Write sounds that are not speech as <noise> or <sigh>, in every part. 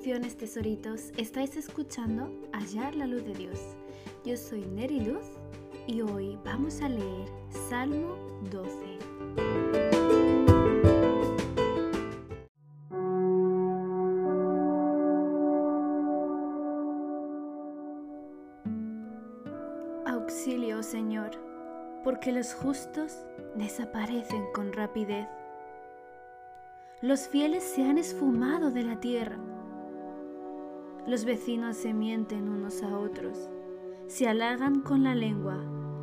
Tesoritos, estáis escuchando Hallar la luz de Dios. Yo soy Neri Luz y hoy vamos a leer Salmo 12. Auxilio, Señor, porque los justos desaparecen con rapidez. Los fieles se han esfumado de la tierra. Los vecinos se mienten unos a otros, se halagan con la lengua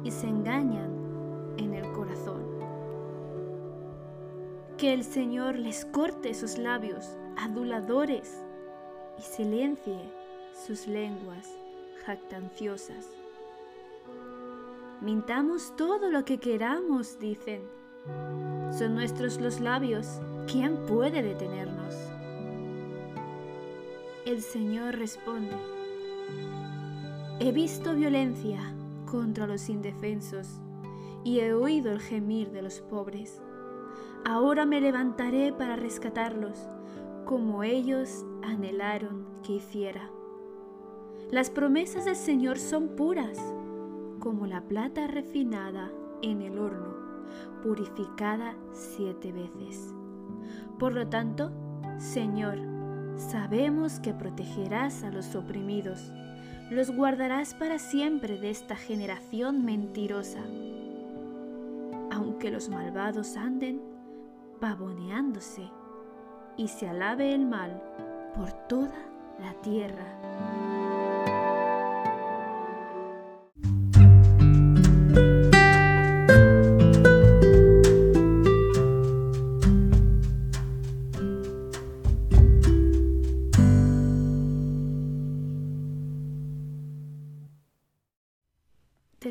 y se engañan en el corazón. Que el Señor les corte sus labios aduladores y silencie sus lenguas jactanciosas. Mintamos todo lo que queramos, dicen. Son nuestros los labios. ¿Quién puede detenernos? El Señor responde. He visto violencia contra los indefensos y he oído el gemir de los pobres. Ahora me levantaré para rescatarlos, como ellos anhelaron que hiciera. Las promesas del Señor son puras como la plata refinada en el horno, purificada siete veces. Por lo tanto, Señor, sabemos que protegerás a los oprimidos, los guardarás para siempre de esta generación mentirosa. Aunque los malvados anden pavoneándose y se alabe el mal por toda la tierra.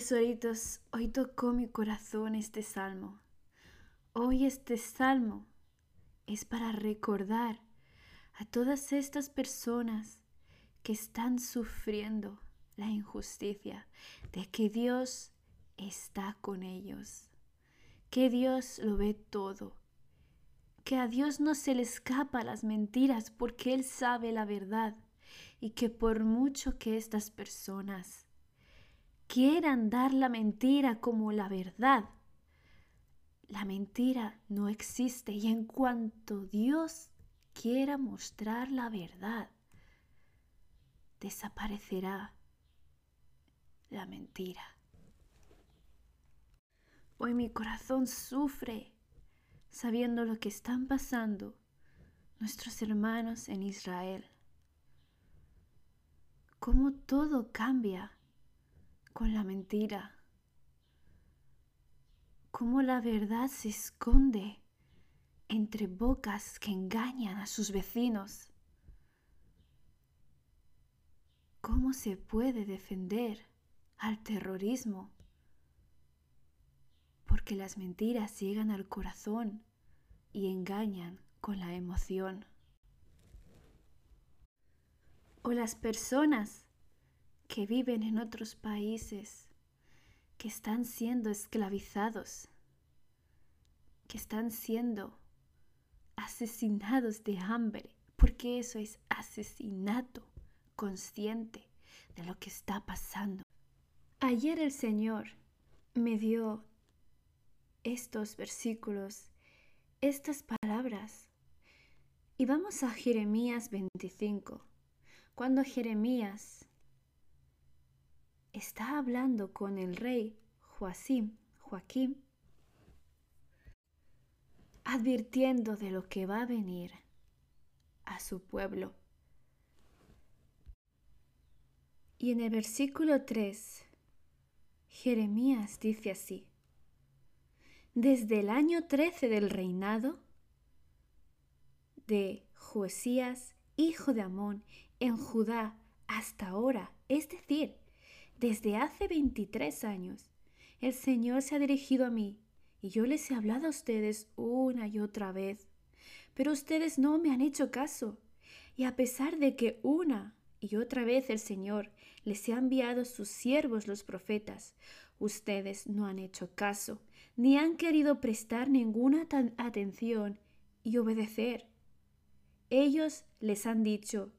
Tesoritos, hoy tocó mi corazón este salmo. Hoy este salmo es para recordar a todas estas personas que están sufriendo la injusticia de que Dios está con ellos, que Dios lo ve todo, que a Dios no se le escapa las mentiras porque Él sabe la verdad y que por mucho que estas personas quieran dar la mentira como la verdad. La mentira no existe y en cuanto Dios quiera mostrar la verdad, desaparecerá la mentira. Hoy mi corazón sufre sabiendo lo que están pasando nuestros hermanos en Israel. Cómo todo cambia con la mentira. Cómo la verdad se esconde entre bocas que engañan a sus vecinos. ¿Cómo se puede defender al terrorismo? Porque las mentiras llegan al corazón y engañan con la emoción. O las personas que viven en otros países, que están siendo esclavizados, que están siendo asesinados de hambre, porque eso es asesinato consciente de lo que está pasando. Ayer el Señor me dio estos versículos, estas palabras. Y vamos a Jeremías 25, cuando Jeremías está hablando con el rey Joacim, Joaquín, advirtiendo de lo que va a venir a su pueblo. Y en el versículo 3, Jeremías dice así, desde el año 13 del reinado de Josías, hijo de Amón, en Judá, hasta ahora, es decir, desde hace 23 años, el Señor se ha dirigido a mí y yo les he hablado a ustedes una y otra vez, pero ustedes no me han hecho caso. Y a pesar de que una y otra vez el Señor les ha enviado sus siervos los profetas, ustedes no han hecho caso, ni han querido prestar ninguna atención y obedecer. Ellos les han dicho,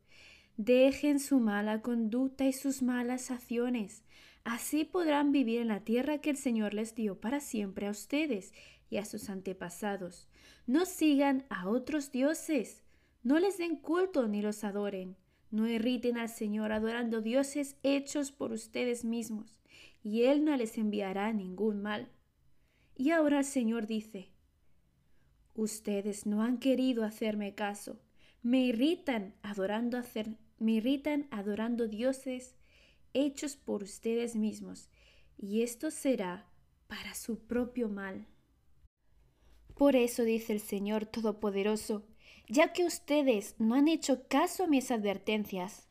Dejen su mala conducta y sus malas acciones. Así podrán vivir en la tierra que el Señor les dio para siempre a ustedes y a sus antepasados. No sigan a otros dioses. No les den culto ni los adoren. No irriten al Señor adorando dioses hechos por ustedes mismos, y Él no les enviará ningún mal. Y ahora el Señor dice, Ustedes no han querido hacerme caso. Me irritan adorando hacer, me irritan adorando dioses hechos por ustedes mismos, y esto será para su propio mal. Por eso dice el Señor Todopoderoso, ya que ustedes no han hecho caso a mis advertencias,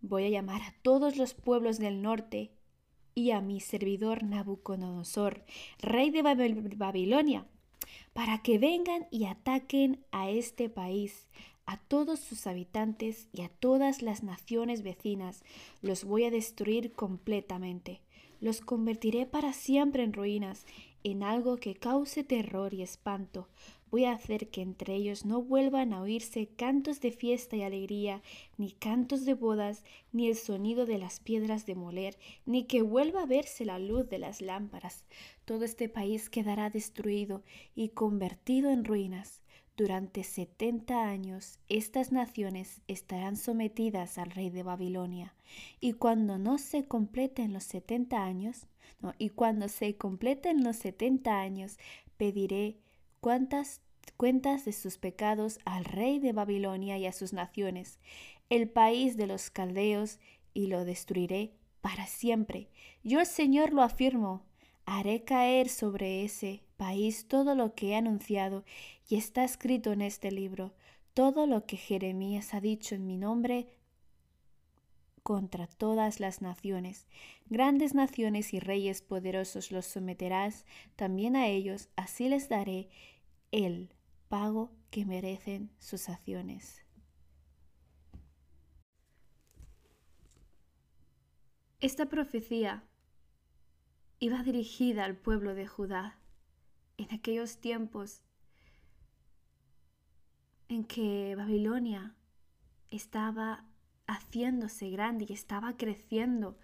voy a llamar a todos los pueblos del norte y a mi servidor Nabucodonosor, rey de Babilonia, para que vengan y ataquen a este país, a todos sus habitantes y a todas las naciones vecinas. Los voy a destruir completamente. Los convertiré para siempre en ruinas en algo que cause terror y espanto. Voy a hacer que entre ellos no vuelvan a oírse cantos de fiesta y alegría, ni cantos de bodas, ni el sonido de las piedras de moler, ni que vuelva a verse la luz de las lámparas. Todo este país quedará destruido y convertido en ruinas. Durante setenta años estas naciones estarán sometidas al rey de Babilonia, y cuando no se completen los setenta años, y cuando se completen los setenta años, pediré cuentas de sus pecados al rey de Babilonia y a sus naciones, el país de los caldeos, y lo destruiré para siempre. Yo el Señor lo afirmo, haré caer sobre ese país todo lo que he anunciado y está escrito en este libro, todo lo que Jeremías ha dicho en mi nombre contra todas las naciones. Grandes naciones y reyes poderosos los someterás también a ellos, así les daré el pago que merecen sus acciones. Esta profecía iba dirigida al pueblo de Judá en aquellos tiempos en que Babilonia estaba haciéndose grande y estaba creciendo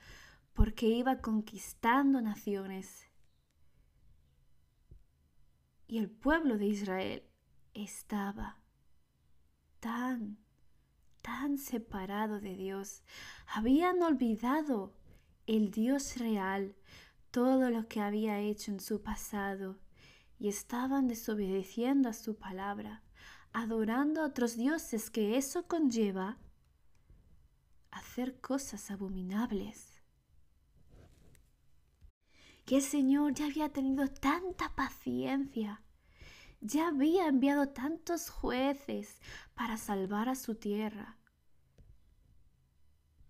porque iba conquistando naciones. Y el pueblo de Israel estaba tan, tan separado de Dios. Habían olvidado el Dios real, todo lo que había hecho en su pasado, y estaban desobedeciendo a su palabra, adorando a otros dioses que eso conlleva hacer cosas abominables. Que el Señor ya había tenido tanta paciencia, ya había enviado tantos jueces para salvar a su tierra.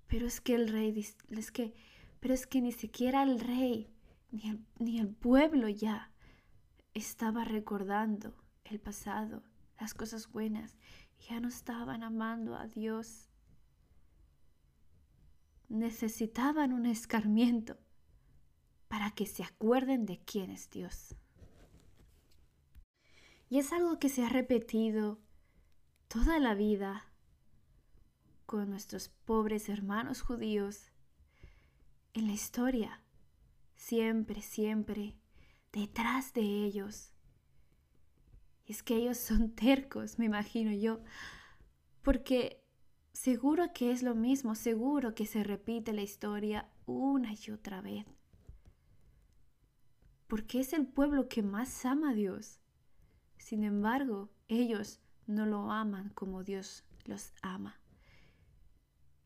Pero es que el rey, es que, pero es que ni siquiera el rey ni el, pueblo ya estaba recordando el pasado, las cosas buenas, ya no estaban amando a Dios necesitaban un escarmiento para que se acuerden de quién es Dios. Y es algo que se ha repetido toda la vida con nuestros pobres hermanos judíos en la historia, siempre, siempre, detrás de ellos. Es que ellos son <laughs> tercos, me imagino yo, porque Seguro que es lo mismo, seguro que se repite la historia una y otra vez. Porque es el pueblo que más ama a Dios. Sin embargo, ellos no lo aman como Dios los ama.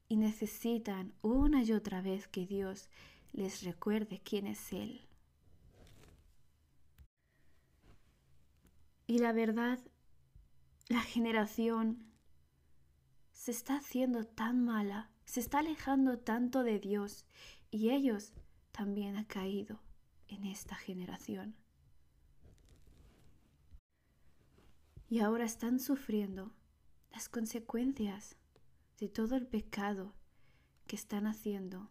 Y necesitan una y otra vez que Dios les recuerde quién es Él. Y la verdad, la generación se está haciendo tan mala, se está alejando tanto de Dios y ellos también han caído en esta generación. Y ahora están sufriendo las consecuencias de todo el pecado que están haciendo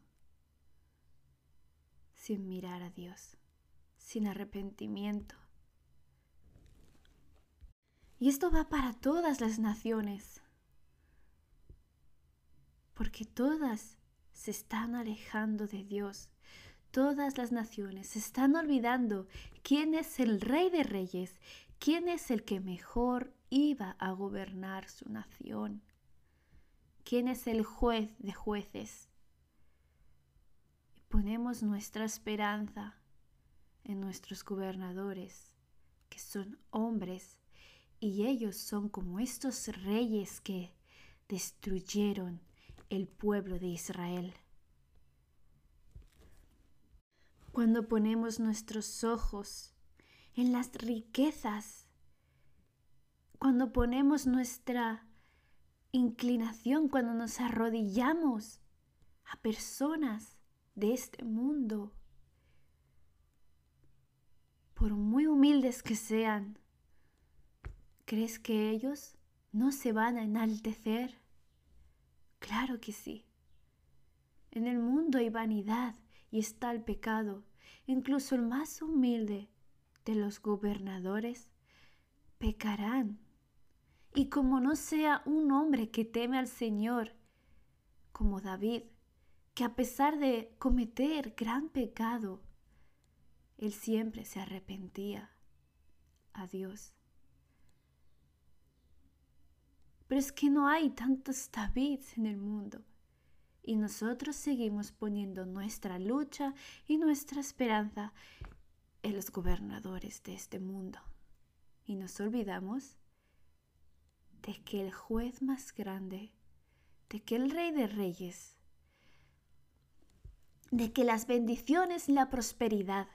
sin mirar a Dios, sin arrepentimiento. Y esto va para todas las naciones, porque todas se están alejando de Dios. Todas las naciones se están olvidando quién es el rey de reyes, quién es el que mejor iba a gobernar su nación, quién es el juez de jueces. Ponemos nuestra esperanza en nuestros gobernadores, que son hombres, y ellos son como estos reyes que destruyeron el pueblo de Israel. Cuando ponemos nuestros ojos en las riquezas, cuando ponemos nuestra inclinación, cuando nos arrodillamos a personas de este mundo, por muy humildes que sean, ¿crees que ellos no se van a enaltecer? Claro que sí. En el mundo hay vanidad y está el pecado. Incluso el más humilde de los gobernadores pecarán. Y como no sea un hombre que teme al Señor, como David, que a pesar de cometer gran pecado, él siempre se arrepentía a Dios. Pero es que no hay tantos Davids en el mundo. Y nosotros seguimos poniendo nuestra lucha y nuestra esperanza en los gobernadores de este mundo. Y nos olvidamos de que el juez más grande, de que el rey de reyes, de que las bendiciones la prosperidad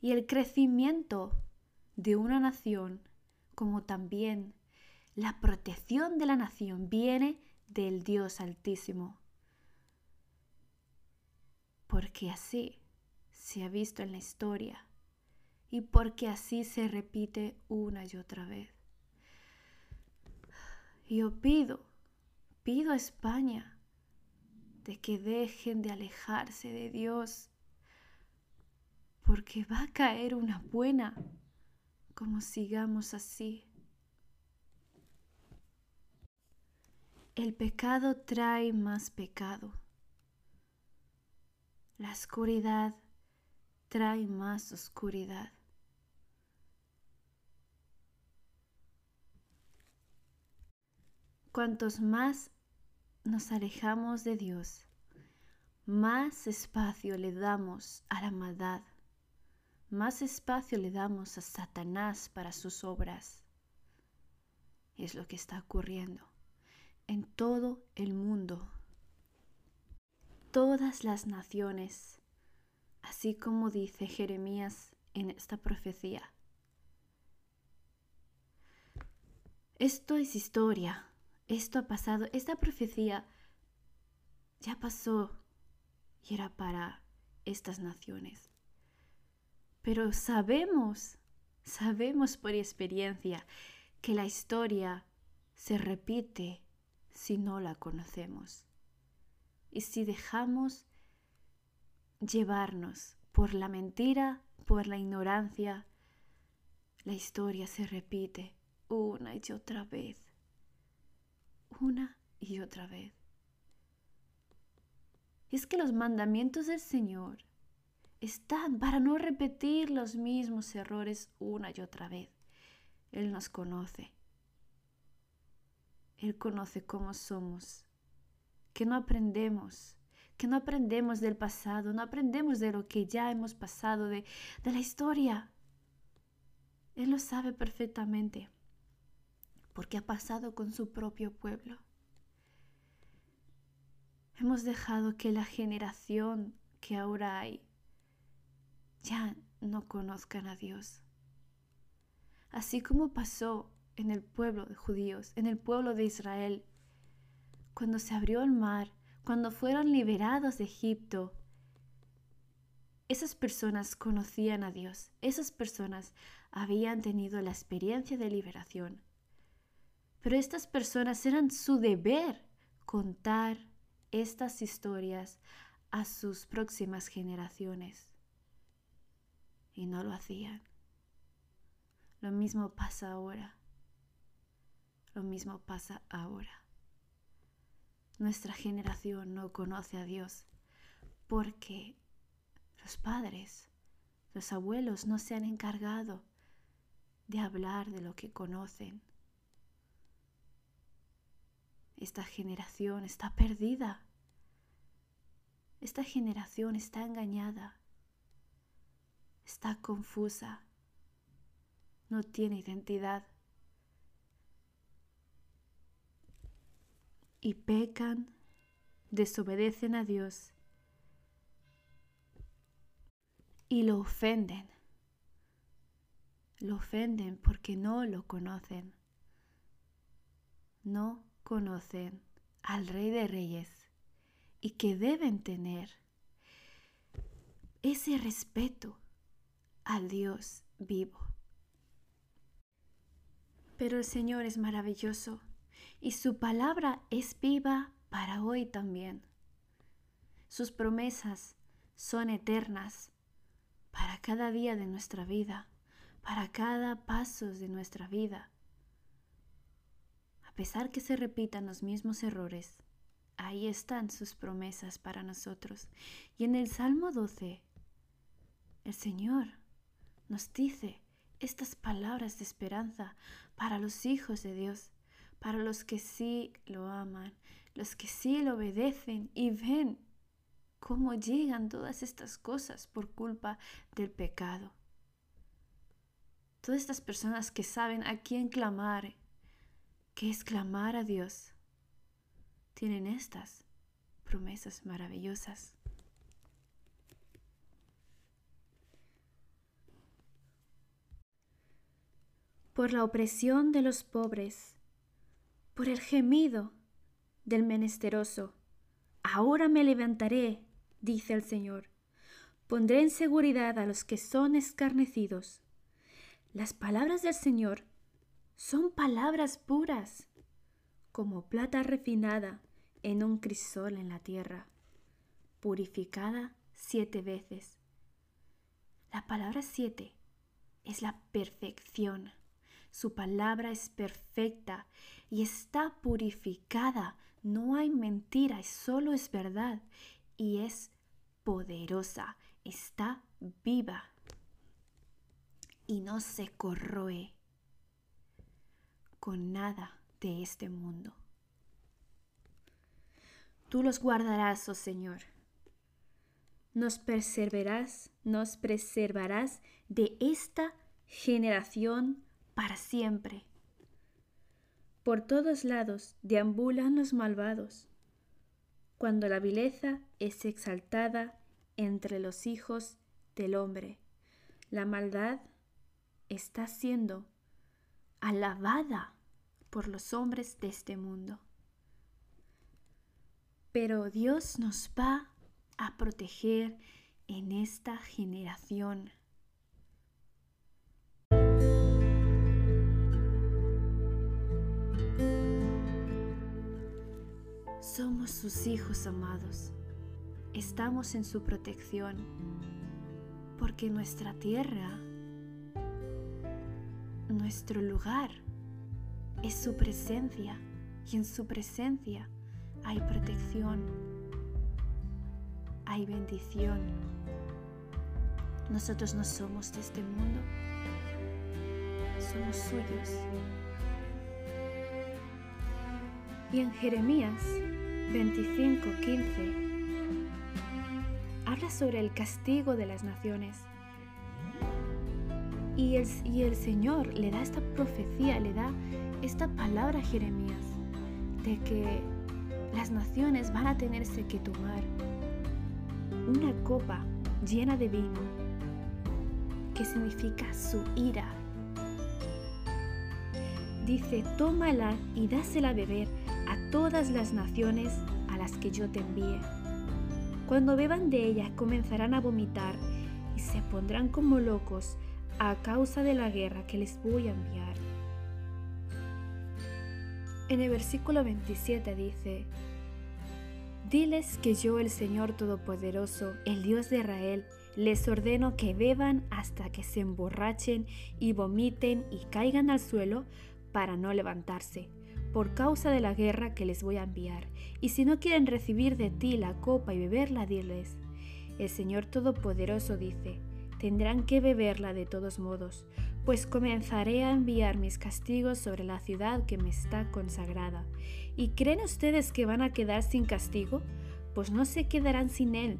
y el crecimiento de una nación, como también la protección de la nación viene del Dios Altísimo. Porque así se ha visto en la historia y porque así se repite una y otra vez. Yo pido, pido a España de que dejen de alejarse de Dios, porque va a caer una buena como sigamos así. El pecado trae más pecado. La oscuridad trae más oscuridad. Cuantos más nos alejamos de Dios, más espacio le damos a la maldad, más espacio le damos a Satanás para sus obras. Es lo que está ocurriendo en todo el mundo. Todas las naciones, así como dice Jeremías en esta profecía. Esto es historia, esto ha pasado, esta profecía ya pasó y era para estas naciones. Pero sabemos, sabemos por experiencia que la historia se repite si no la conocemos. Y si dejamos llevarnos por la mentira, por la ignorancia, la historia se repite una y otra vez, una y otra vez. Es que los mandamientos del Señor están para no repetir los mismos errores una y otra vez. Él nos conoce. Él conoce cómo somos, que no aprendemos, que no aprendemos del pasado, no aprendemos de lo que ya hemos pasado, de, de la historia. Él lo sabe perfectamente, porque ha pasado con su propio pueblo. Hemos dejado que la generación que ahora hay ya no conozcan a Dios. Así como pasó en el pueblo de judíos, en el pueblo de Israel. Cuando se abrió el mar, cuando fueron liberados de Egipto, esas personas conocían a Dios, esas personas habían tenido la experiencia de liberación. Pero estas personas eran su deber contar estas historias a sus próximas generaciones. Y no lo hacían. Lo mismo pasa ahora. Lo mismo pasa ahora. nuestra generación no conoce a Dios porque los padres, los abuelos no se han encargado de hablar de lo que conocen. Esta generación está perdida. Esta generación está engañada. Está confusa. No tiene identidad. Y pecan, desobedecen a Dios y lo ofenden. Lo ofenden porque no lo conocen. No conocen al Rey de Reyes y que deben tener ese respeto al Dios vivo. Pero el Señor es maravilloso y su palabra es viva para hoy también. Sus promesas son eternas para cada día de nuestra vida, para cada paso de nuestra vida. Pesar que se repitan los mismos errores, ahí están sus promesas para nosotros. Y en el Salmo 12, el Señor nos dice estas palabras de esperanza para los hijos de Dios, para los que sí lo aman, los que sí lo obedecen y ven cómo llegan todas estas cosas por culpa del pecado. Todas estas personas que saben a quién clamar, que es clamar a Dios, tienen estas promesas maravillosas. Por la opresión de los pobres, por el gemido del menesteroso, ahora me levantaré dice el Señor. Pondré en seguridad a los que son escarnecidos. Las palabras del Señor son palabras puras, como plata refinada en un crisol en la tierra, purificada siete veces. La palabra siete es la perfección. Su palabra es perfecta y está purificada. No hay mentira, solo es verdad y es poderosa, está viva y no se corroe con nada de este mundo. Tú los guardarás, oh Señor. Nos preservarás, nos preservarás de esta generación para siempre. Por todos lados deambulan los malvados cuando la vileza es exaltada entre los hijos del hombre. La maldad está siendo alabada por los hombres de este mundo. Pero Dios nos va a proteger en esta generación. Somos sus hijos amados. Estamos en su protección porque nuestra tierra, nuestro lugar, es su presencia y en su presencia hay protección, hay bendición. Nosotros no somos de este mundo, somos suyos. Y en Jeremías 25:15 habla sobre el castigo de las naciones. Y el, y el Señor le da esta profecía, le da esta palabra Jeremías de que las naciones van a tenerse que tomar una copa llena de vino, que significa su ira. Dice, tómala y dásela a beber a todas las naciones a las que yo te envíe. Cuando beban de ella comenzarán a vomitar y se pondrán como locos a causa de la guerra que les voy a enviar. En el versículo 27 dice, Diles que yo, el Señor Todopoderoso, el Dios de Israel, les ordeno que beban hasta que se emborrachen y vomiten y caigan al suelo para no levantarse por causa de la guerra que les voy a enviar. Y si no quieren recibir de ti la copa y beberla, diles, el Señor Todopoderoso dice, tendrán que beberla de todos modos, pues comenzaré a enviar mis castigos sobre la ciudad que me está consagrada. ¿Y creen ustedes que van a quedar sin castigo? Pues no se quedarán sin él,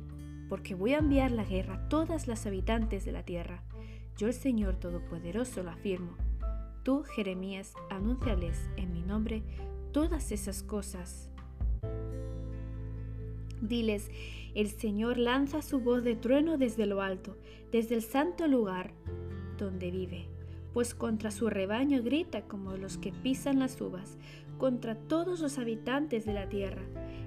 porque voy a enviar la guerra a todas las habitantes de la tierra. Yo el Señor Todopoderoso lo afirmo. Tú, Jeremías, anúnciales en mi nombre todas esas cosas. Diles, el Señor lanza su voz de trueno desde lo alto, desde el santo lugar donde vive, pues contra su rebaño grita como los que pisan las uvas, contra todos los habitantes de la tierra.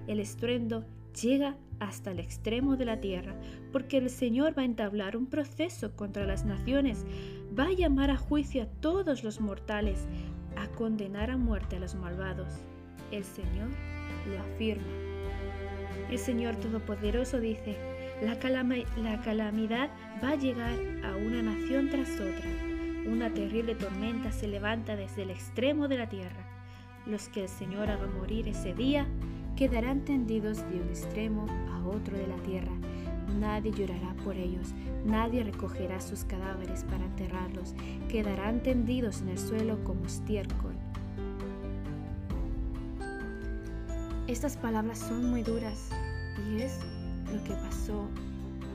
El estruendo llega hasta el extremo de la tierra, porque el Señor va a entablar un proceso contra las naciones, va a llamar a juicio a todos los mortales, a condenar a muerte a los malvados. El Señor lo afirma. El Señor Todopoderoso dice, la, la calamidad va a llegar a una nación tras otra. Una terrible tormenta se levanta desde el extremo de la tierra. Los que el Señor haga morir ese día quedarán tendidos de un extremo a otro de la tierra. Nadie llorará por ellos, nadie recogerá sus cadáveres para enterrarlos, quedarán tendidos en el suelo como estiércol. Estas palabras son muy duras y es lo que pasó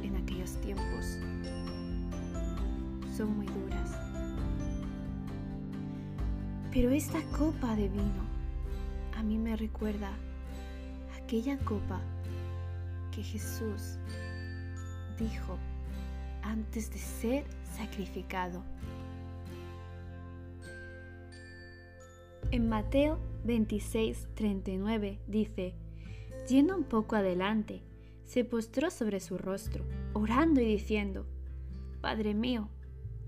en aquellos tiempos. Son muy duras. Pero esta copa de vino a mí me recuerda aquella copa que Jesús dijo antes de ser sacrificado. En Mateo 26, 39 dice, yendo un poco adelante, se postró sobre su rostro, orando y diciendo, Padre mío,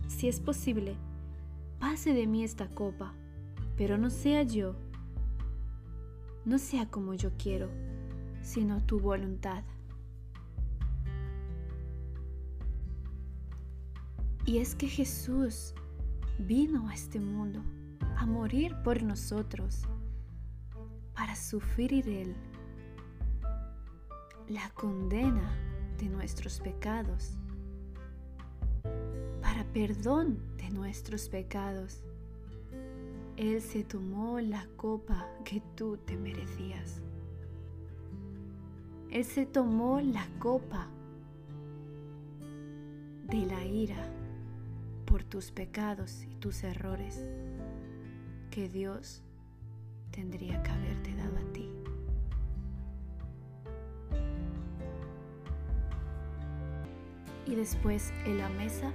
si es posible, pase de mí esta copa, pero no sea yo, no sea como yo quiero, sino tu voluntad. Y es que Jesús vino a este mundo a morir por nosotros, para sufrir Él la condena de nuestros pecados, para perdón de nuestros pecados. Él se tomó la copa que tú te merecías. Él se tomó la copa de la ira por tus pecados y tus errores que Dios tendría que haberte dado a ti. Y después en la mesa,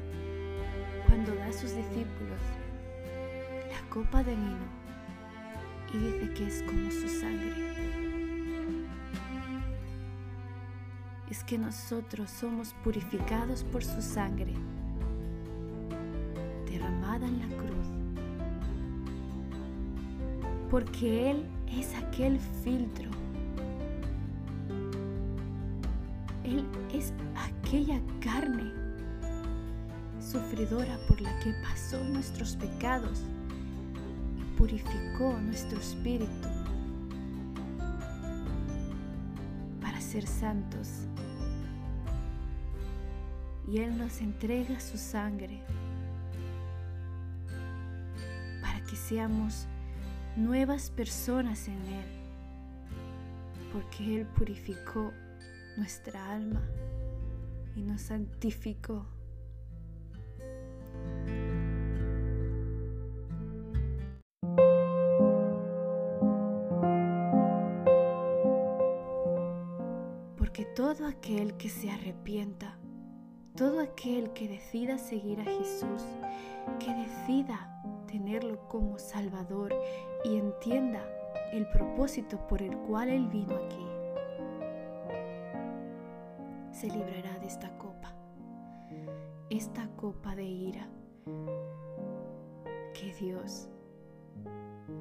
cuando da a sus discípulos copa de vino y dice que es como su sangre. es que nosotros somos purificados por su sangre, derramada en la cruz, porque Él es aquel filtro, Él es aquella carne sufridora por la que pasó nuestros pecados purificó nuestro espíritu para ser santos y Él nos entrega su sangre para que seamos nuevas personas en Él, porque Él purificó nuestra alma y nos santificó. Que se arrepienta todo aquel que decida seguir a Jesús, que decida tenerlo como Salvador y entienda el propósito por el cual Él vino aquí, se librará de esta copa, esta copa de ira que Dios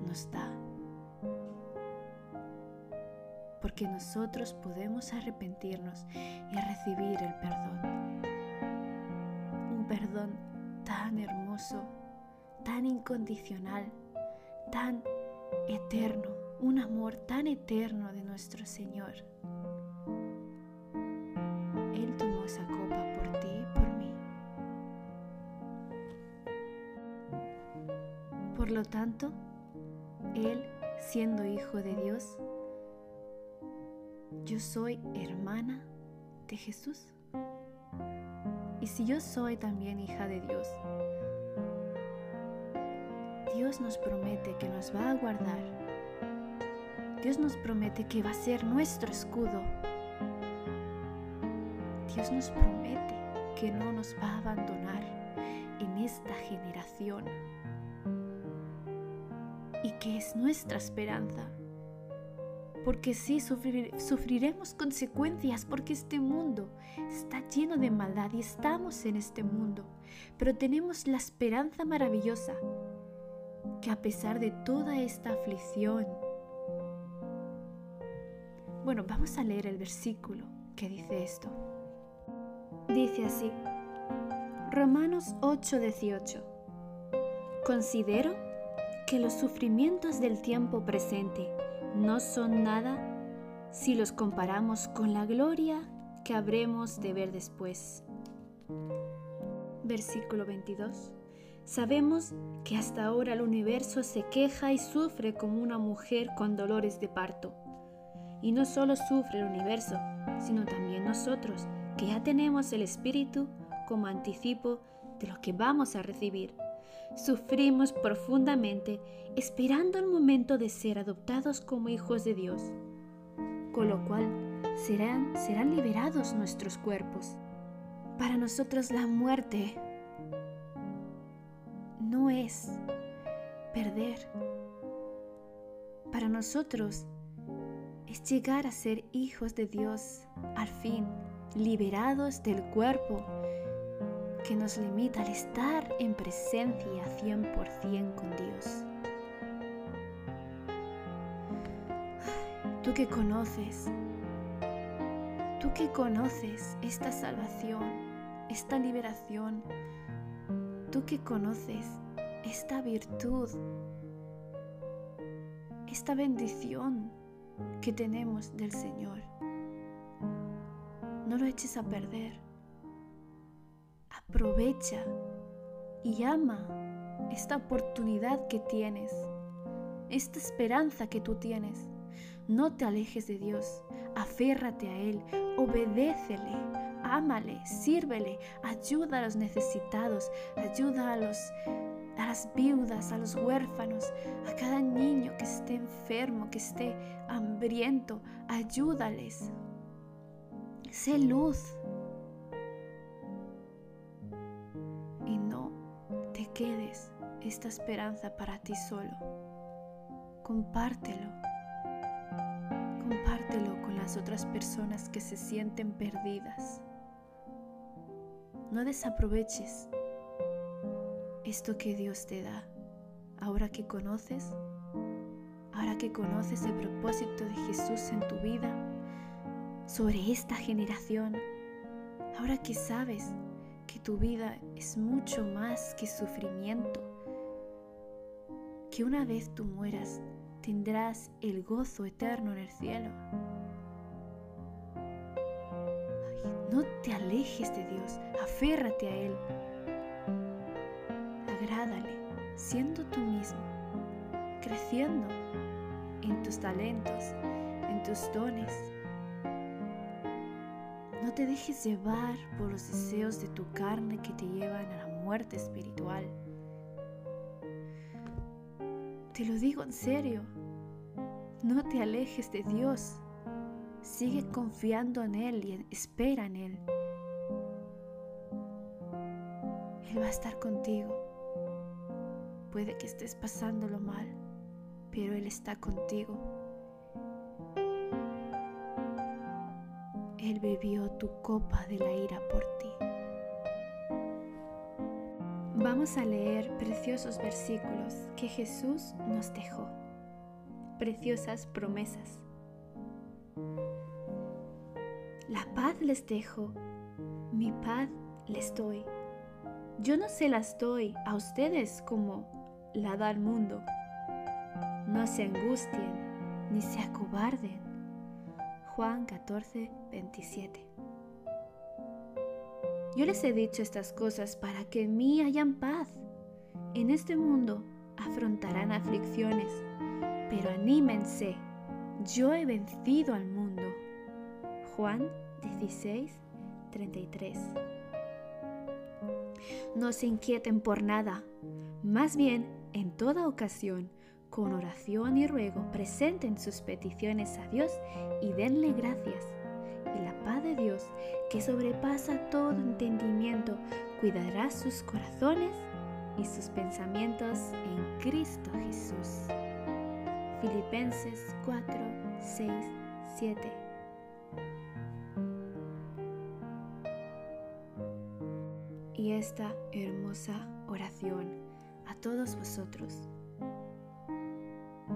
nos da. Porque nosotros podemos arrepentirnos y recibir el perdón perdón tan hermoso, tan incondicional, tan eterno, un amor tan eterno de nuestro Señor. Él tomó esa copa por ti y por mí. Por lo tanto, Él, siendo hijo de Dios, yo soy hermana de Jesús. Y si yo soy también hija de Dios, Dios nos promete que nos va a guardar. Dios nos promete que va a ser nuestro escudo. Dios nos promete que no nos va a abandonar en esta generación y que es nuestra esperanza porque sí sufriremos consecuencias porque este mundo está lleno de maldad y estamos en este mundo, pero tenemos la esperanza maravillosa que a pesar de toda esta aflicción, bueno, vamos a leer el versículo que dice esto. Dice así, Romanos 8:18, considero que los sufrimientos del tiempo presente no son nada si los comparamos con la gloria que habremos de ver después. Versículo 22. Sabemos que hasta ahora el universo se queja y sufre como una mujer con dolores de parto. Y no solo sufre el universo, sino también nosotros, que ya tenemos el Espíritu como anticipo de lo que vamos a recibir sufrimos profundamente esperando el momento de ser adoptados como hijos de Dios, con lo cual serán, liberados nuestros cuerpos. Para nosotros la muerte no es perder. Para nosotros es llegar a ser hijos de Dios al fin, liberados del cuerpo que nos limita al estar en presencia 100% con Dios. Tú que conoces, tú que conoces esta salvación, esta liberación, tú que conoces esta virtud, esta bendición que tenemos del Señor, no lo eches a perder aprovecha y ama esta oportunidad que tienes, esta esperanza que tú tienes. No te alejes de Dios, aférrate a Él, obedécele, ámale, sírvele, ayuda a los necesitados, ayuda a, los, a las viudas, a los huérfanos, a cada niño que esté enfermo, que esté hambriento, ayúdales. Sé luz, esta esperanza para ti solo. Compártelo. Compártelo con las otras personas que se sienten perdidas. No desaproveches esto que Dios te da. Ahora que conoces, ahora que conoces el propósito de Jesús en tu vida, sobre esta generación, ahora que sabes que tu vida es mucho más que sufrimiento, que una vez tú mueras tendrás el gozo eterno en el cielo. no te alejes de Dios, aférrate a Él. Agrádale, siendo tú mismo, creciendo en tus talentos, en tus dones, no te dejes llevar por los deseos de tu carne que te llevan a la muerte espiritual. Te lo digo en serio. No te alejes de Dios. Sigue confiando en Él y espera en Él. Él va a estar contigo. Puede que estés pasándolo mal, pero Él está contigo. Él bebió tu copa de la ira por ti. Vamos a leer preciosos versículos que Jesús nos dejó, preciosas promesas. La paz les dejo, mi paz les doy. Yo no se las doy a ustedes como la da el mundo. No se angustien ni se acobarden. Juan 14, 27. Yo les he dicho estas cosas para que en mí hayan paz. En este mundo afrontarán aflicciones, pero anímense, yo he vencido al mundo. Juan 16, 33. No se inquieten por nada, más bien en toda ocasión, con oración y ruego, presenten sus peticiones a Dios y denle gracias. Y la paz Dios, que sobrepasa todo entendimiento, cuidará sus corazones y sus pensamientos en Cristo Jesús. Filipenses 4, 6, 7. Y esta hermosa oración a todos vosotros.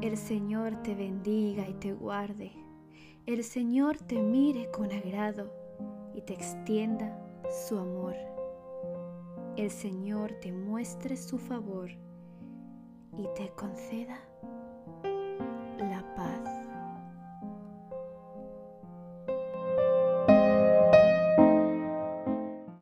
El Señor te bendiga y te guarde. El Señor te mire con agrado y te extienda su amor el Señor te muestre su favor y te conceda.